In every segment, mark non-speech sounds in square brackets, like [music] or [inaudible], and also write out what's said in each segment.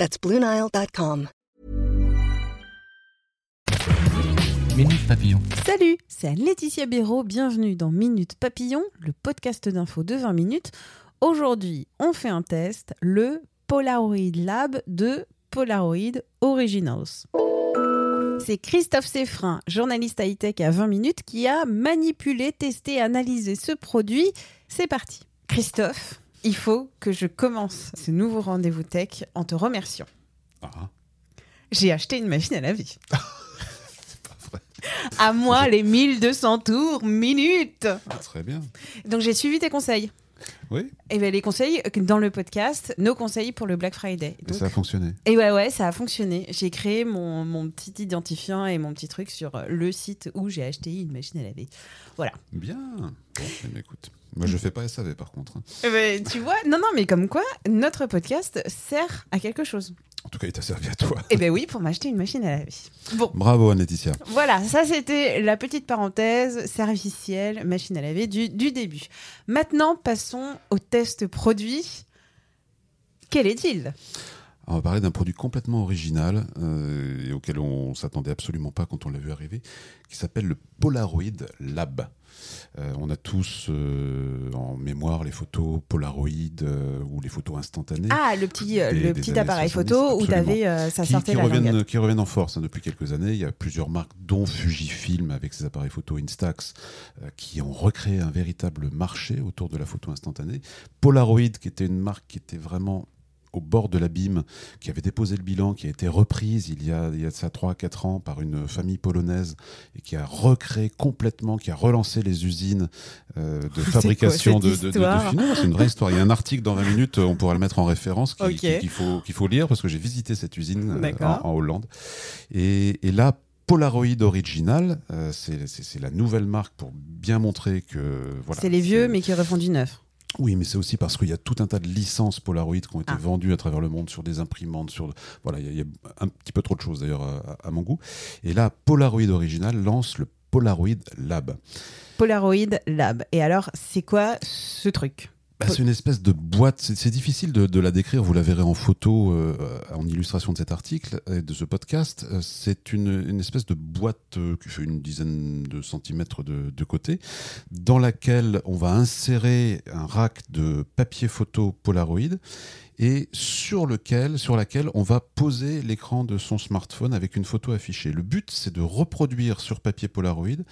That's BlueNile.com. Minute Papillon. Salut, c'est Anne-Laetitia Béraud, bienvenue dans Minute Papillon, le podcast d'info de 20 minutes. Aujourd'hui, on fait un test, le Polaroid Lab de Polaroid Originals. C'est Christophe Seffrin, journaliste high-tech à 20 minutes, qui a manipulé, testé, analysé ce produit. C'est parti. Christophe, il faut que je commence ce nouveau rendez-vous tech en te remerciant. Ah, J'ai acheté une machine à laver. [laughs] c'est pas vrai. À moi les 1200 tours minutes. Ah, très bien. Donc j'ai suivi tes conseils. Oui, Et bien les conseils euh, dans le podcast, nos conseils pour le Black Friday. et ça a fonctionné. Et ouais, ouais, ça a fonctionné. J'ai créé mon, mon petit identifiant et mon petit truc sur euh, le site où j'ai acheté une machine à laver. Voilà. Bien. Bon, eh bien, écoute, moi je fais pas SAV par contre. hein. Eh ben, tu vois, non, non, mais comme quoi, notre podcast sert à quelque chose. En tout cas, il t'a servi à toi. Et ben oui, pour m'acheter une machine à laver. Bon, Bravo Anne-Laetitia. voilà, ça c'était la petite parenthèse servicielle, machine à laver du, du début. Maintenant, passons au test produit. Quel est-il? On va parler d'un produit complètement original euh, et auquel on s'attendait absolument pas quand on l'a vu arriver, qui s'appelle le Polaroid Lab. Euh, on a tous euh, en mémoire les photos Polaroid euh, ou les photos instantanées. Ah, le petit, Des- le des petit appareil 70, photo où euh, ça qui, sortait qui la reviennent, languette. qui reviennent en force hein, depuis quelques années. Il y a plusieurs marques, dont Fujifilm avec ses appareils photo Instax, qui ont recréé un véritable marché autour de la photo instantanée. Polaroid, qui était une marque qui était vraiment au bord de l'abîme, qui avait déposé le bilan, qui a été reprise il y a, il y a ça 3-4 ans par une famille polonaise et qui a recréé complètement, qui a relancé les usines euh, de [laughs] fabrication quoi, de, de, de- de histoire films. Non, C'est une vraie histoire. Il y a un article dans 20 minutes, on pourra le mettre en référence, qu'il faut, qu'il faut lire parce que j'ai visité cette usine euh, en, en Hollande. Et, et là, Polaroid Original, euh, c'est c'est- c'est la nouvelle marque pour bien montrer que voilà. c'est les vieux, mais qui refont du neuf. Oui, mais c'est aussi parce qu'il y a tout un tas de licences Polaroid qui ont été Ah. vendues à travers le monde sur des imprimantes, sur voilà, il y, a- il y a un petit peu trop de choses d'ailleurs à, à mon goût. Et là, Polaroid Original lance le Polaroid Lab. Polaroid Lab. Et alors, c'est quoi ce truc? Bah, c'est une espèce de boîte, c'est difficile de, la décrire, vous la verrez en photo, euh, en illustration de cet article et de ce podcast. Euh, C'est une, une espèce de boîte euh, qui fait une dizaine de centimètres de, de côté, dans laquelle on va insérer un rack de papier photo Polaroid et sur lequel, sur laquelle on va poser l'écran de son smartphone avec une photo affichée. Le but, c'est de reproduire sur papier Polaroid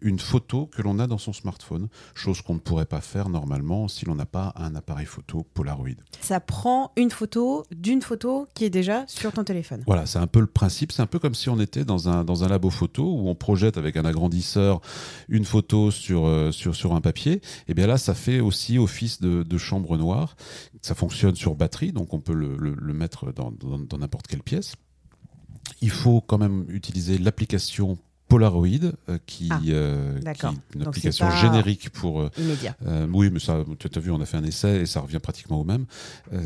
une photo que l'on a dans son smartphone, chose qu'on ne pourrait pas faire normalement si l'on n'a pas un appareil photo Polaroid. Ça prend une photo d'une photo qui est déjà sur ton téléphone. Voilà, c'est un peu le principe. C'est un peu comme si on était dans un, dans un labo photo où on projette avec un agrandisseur une photo sur, euh, sur, sur un papier. Et bien là, ça fait aussi office de, de chambre noire. Ça fonctionne sur batterie, donc on peut le, le- le mettre dans dans- dans n'importe quelle pièce. Il faut quand même utiliser l'application Polaroid, euh, qui, Ah, euh, qui est une Donc application générique pour, euh, Immédiat. euh, oui, mais ça, tu as vu, on a fait un essai et ça revient pratiquement au même.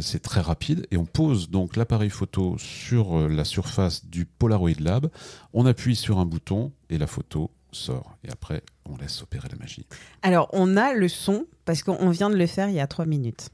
C'est très rapide et on pose donc l'appareil photo sur la surface du Polaroid Lab. On appuie sur un bouton et la photo sort. Et après, on laisse opérer la magie. Alors, on a le son parce qu'on vient de le faire il y a trois minutes.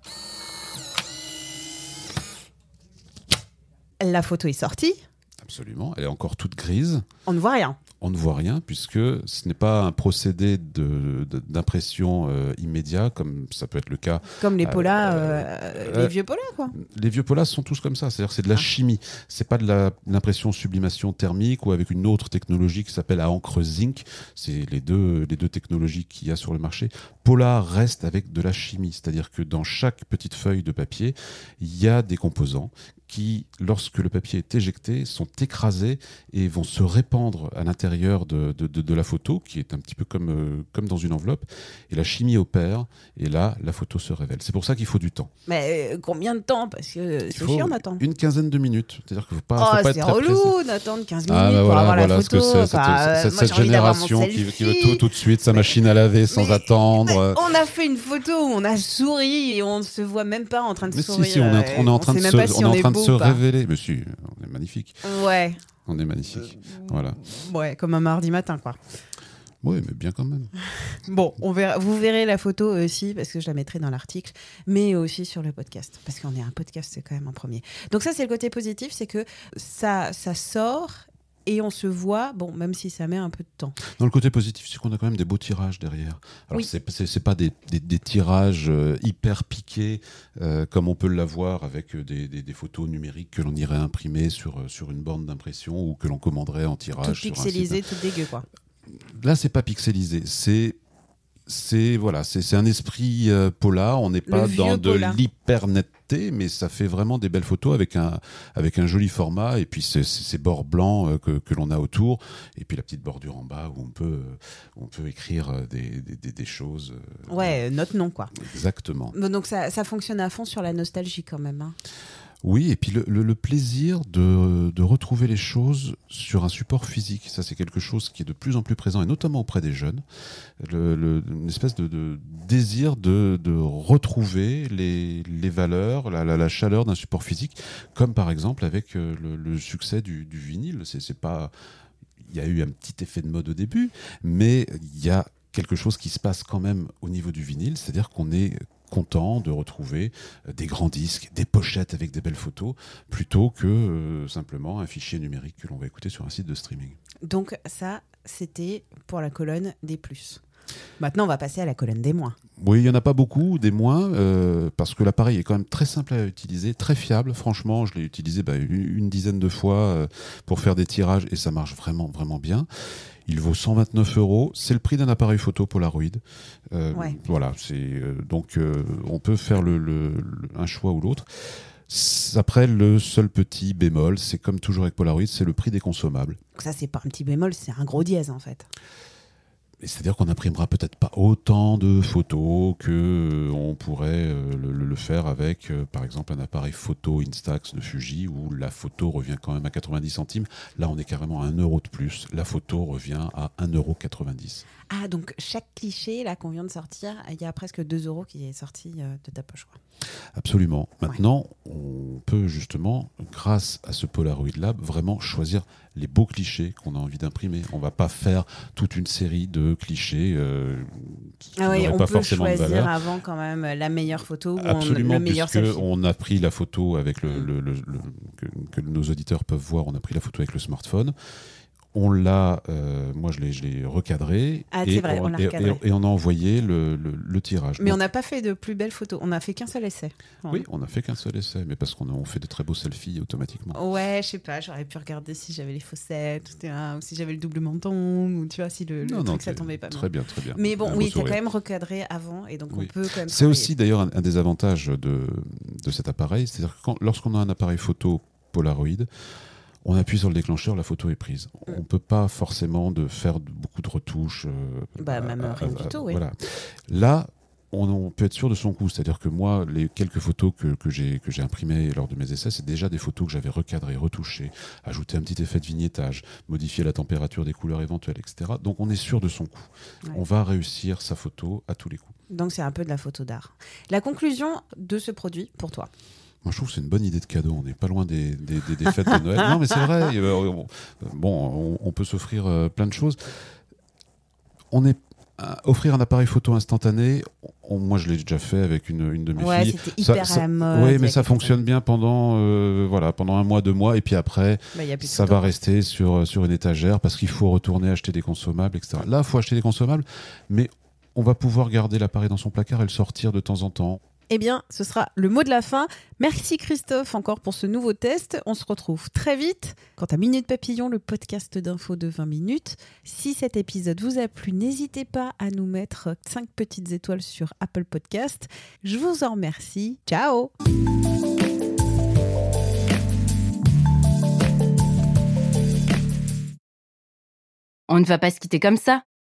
La photo est sortie. Absolument. Elle est encore toute grise. On ne voit rien. On ne voit rien puisque ce n'est pas un procédé d'impression euh, immédiat comme ça peut être le cas Comme les Euh, polas, euh, euh, les vieux polas, quoi. Les vieux polas sont tous comme ça, c'est-à-dire c'est de la Ah. chimie. C'est pas de l'impression sublimation thermique ou avec une autre technologie qui s'appelle à encre zinc. C'est les deux, les deux technologies qu'il y a sur le marché. Polar reste avec de la chimie, c'est-à-dire que dans chaque petite feuille de papier, il y a des composants qui, lorsque le papier est éjecté, sont écrasés et vont se répandre à l'intérieur de, de, de- de la photo, qui est un petit peu comme, euh, comme dans une enveloppe. Et la chimie opère, et là, la photo se révèle. C'est pour ça qu'il faut du temps. Mais euh, combien de temps? Parce que c'est chiant d'attendre. Une quinzaine de minutes. C'est-à-dire qu'il ne faut pas, Oh, faut pas c'est relou d'attendre 15 minutes Ah bah pour voilà, avoir voilà la photo. cette, Enfin, cette- euh, génération qui, qui veut tout tout de suite, sa machine à laver sans mais- attendre. On a fait une photo où on a souri et on ne se voit même pas en train de Mais si, sourire. si, on est en, on est en train de sait se, de se ou pas. révéler. Si, on est magnifique. Ouais, On est magnifique. Voilà. ouais, comme un mardi matin, quoi. Oui, mais bien quand même. [laughs] Bon, on verra, vous verrez la photo aussi, parce que je la mettrai dans l'article, mais aussi sur le podcast, parce qu'on est un podcast, c'est quand même en premier. Donc ça, c'est le côté positif, c'est que ça, ça sort et on se voit, bon, même si ça met un peu de temps. Dans le côté positif, c'est qu'on a quand même des beaux tirages derrière. Alors, Oui. c'est pas des, des- des tirages euh, hyper piqués, euh, comme on peut l'avoir avec euh, des, des- photos numériques que l'on irait imprimer sur, sur une borne d'impression ou que l'on commanderait en Tout tirage. sur un site. pixelisé, tout dégueu, quoi. Là, c'est pas pixelisé. C'est. C'est voilà, c'est un esprit euh, polar. On n'est pas dans de polar. l'hyper netteté, mais ça fait vraiment des belles photos avec un avec un joli format et puis ces- bords blancs euh, que, que l'on a autour et puis la petite bordure en bas où on peut euh, où on peut écrire des, des, des- des choses. Ouais, notre nom, quoi. Exactement. Donc ça, ça fonctionne à fond sur la nostalgie quand même. hein. Oui, et puis le, plaisir de, retrouver les choses sur un support physique, ça c'est quelque chose qui est de plus en plus présent, et notamment auprès des jeunes. Une espèce de, désir de, retrouver les, valeurs, la, chaleur d'un support physique, comme par exemple avec euh, le, succès du, du vinyle. C'est pas, il y a eu un petit effet de mode au début, mais il y a quelque chose qui se passe quand même au niveau du vinyle, c'est-à-dire qu'on est content de retrouver euh, des grands disques, des pochettes avec des belles photos, plutôt que euh, simplement un fichier numérique que l'on va écouter sur un site de streaming. Donc ça, c'était pour la colonne des plus. Maintenant, on va passer à la colonne des moins. Oui, il n'y en a pas beaucoup, des moins, euh, parce que l'appareil est quand même très simple à utiliser, très fiable. Franchement, je l'ai utilisé bah, une, une dizaine de fois euh, pour faire des tirages et ça marche vraiment, vraiment bien. Il vaut 129 euros. C'est le prix d'un appareil photo Polaroid. Euh, Ouais. Voilà, c'est euh, donc on peut faire le, le- le- un choix ou l'autre. Après, le seul petit bémol, c'est comme toujours avec Polaroid, c'est le prix des consommables. Donc ça, c'est pas un petit bémol, c'est un gros dièse en fait. C'est-à-dire qu'on n'imprimera peut-être pas autant de photos que euh, on pourrait euh, le, le- le faire avec, euh, par exemple, un appareil photo Instax de Fuji où la photo revient quand même à 90 centimes. Là, on est carrément à 1 euro de plus. La photo revient à 1,90 euro. Ah, donc chaque cliché là qu'on vient de sortir, il y a presque 2 euros qui est sorti de ta poche. Quoi. Absolument. Maintenant, on peut justement, grâce à ce Polaroid Lab, vraiment choisir les beaux clichés qu'on a envie d'imprimer. On va pas faire toute une série de clichés euh, qui Ah oui, on pas peut forcément de choisir valeur. avant quand même la meilleure photo ou on- Absolument, le meilleur puisque selfie. on a pris la photo avec le, le- le- le- que, que nos auditeurs peuvent voir, on a pris la photo avec le smartphone. On l'a, euh, moi je l'ai, je l'ai recadré Ah, et, c'est vrai, on recadré. et- et on a envoyé le, le- le tirage. Mais on n'a pas fait de plus belles photos. On n'a fait qu'un seul essai. oui, on n'a fait qu'un seul essai, mais parce qu'on on fait de très beaux selfies automatiquement. Ouais, je sais pas, j'aurais pu regarder si j'avais les fossettes, ou, si j'avais le double menton, ou tu vois, si le, le Non, non, truc ça tombait pas. Très bien, très bien. Mais bon, Un beau oui, c'est quand même recadré avant, et donc Oui. on peut quand même. C'est aussi d'ailleurs un, un des avantages de, de cet appareil, c'est-à-dire que lorsqu'on a un appareil photo Polaroid, on appuie sur le déclencheur, la photo est prise. On ne peut pas forcément de faire beaucoup de retouches. euh, Bah, même rien du tout, oui. Voilà. Là, on, on peut être sûr de son coup. C'est-à-dire que moi, les quelques photos que, que j'ai que j'ai imprimées lors de mes essais, c'est déjà des photos que j'avais recadrées, retouchées, ajouté un petit effet de vignettage, modifié la température des couleurs éventuelles, etc. Donc on est sûr de son coup. Ouais. On va réussir sa photo à tous les coups. Donc c'est un peu de la photo d'art. La conclusion de ce produit pour toi? Moi, je trouve que c'est une bonne idée de cadeau. On n'est pas loin des, des, des- des fêtes de Noël. Non, mais c'est vrai. euh, on- Bon, on, peut s'offrir euh, plein de choses. On est euh, offrir un appareil photo instantané. on- moi, je l'ai déjà fait avec une, une de mes Ouais, filles. hyper ça- à la. Oui, mais ça fonctionne bien pendant, euh, voilà, pendant un mois, deux mois, et puis après, Bah, ça va rester sur, sur une étagère parce qu'il faut retourner acheter des consommables, etc. Là, il faut acheter des consommables, mais on va pouvoir garder l'appareil dans son placard et le sortir de temps en temps. Eh bien, ce sera le mot de la fin. Merci Christophe encore pour ce nouveau test. On se retrouve très vite. Quant à Minute Papillon, le podcast d'info de 20 minutes, si cet épisode vous a plu, n'hésitez pas à nous mettre 5 petites étoiles sur Apple Podcast. Je vous en remercie. Ciao On ne va pas se quitter comme ça.